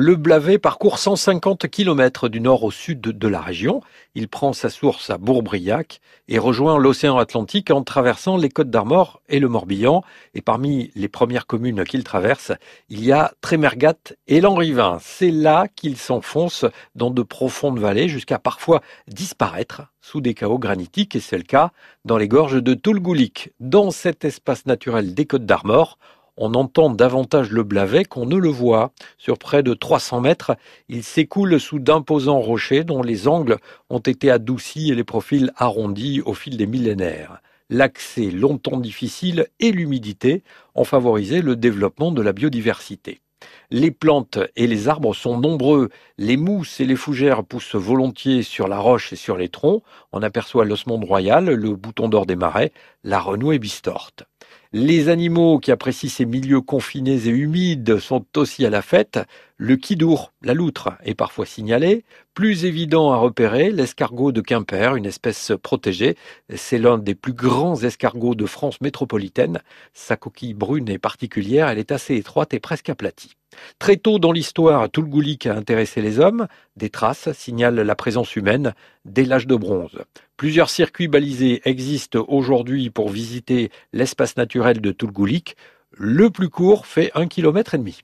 Le Blavet parcourt 150 km du nord au sud de la région. Il prend sa source à Bourbriac et rejoint l'océan Atlantique en traversant les Côtes d'Armor et le Morbihan. Et parmi les premières communes qu'il traverse, il y a Trémergat et Lanrivin. C'est là qu'il s'enfonce dans de profondes vallées jusqu'à parfois disparaître sous des chaos granitiques et c'est le cas dans les gorges de Toulgoulik. Dans cet espace naturel des Côtes d'Armor, on entend davantage le Blavet qu'on ne le voit. Sur près de 300 mètres, il s'écoule sous d'imposants rochers dont les angles ont été adoucis et les profils arrondis au fil des millénaires. L'accès longtemps difficile et l'humidité ont favorisé le développement de la biodiversité. Les plantes et les arbres sont nombreux. Les mousses et les fougères poussent volontiers sur la roche et sur les troncs. On aperçoit l'osmonde royal, le bouton d'or des marais, la renouée bistorte. Les animaux qui apprécient ces milieux confinés et humides sont aussi à la fête. Le kidour, la loutre, est parfois signalé. Plus évident à repérer, l'escargot de Quimper, une espèce protégée. C'est l'un des plus grands escargots de France métropolitaine. Sa coquille brune est particulière, elle est assez étroite et presque aplatie. Très tôt dans l'histoire, le a intéressé les hommes. Des traces signalent la présence humaine dès l'âge de bronze. Plusieurs circuits balisés existent aujourd'hui pour visiter l'espace naturel de Toulgoulik. Le plus court fait un kilomètre et demi.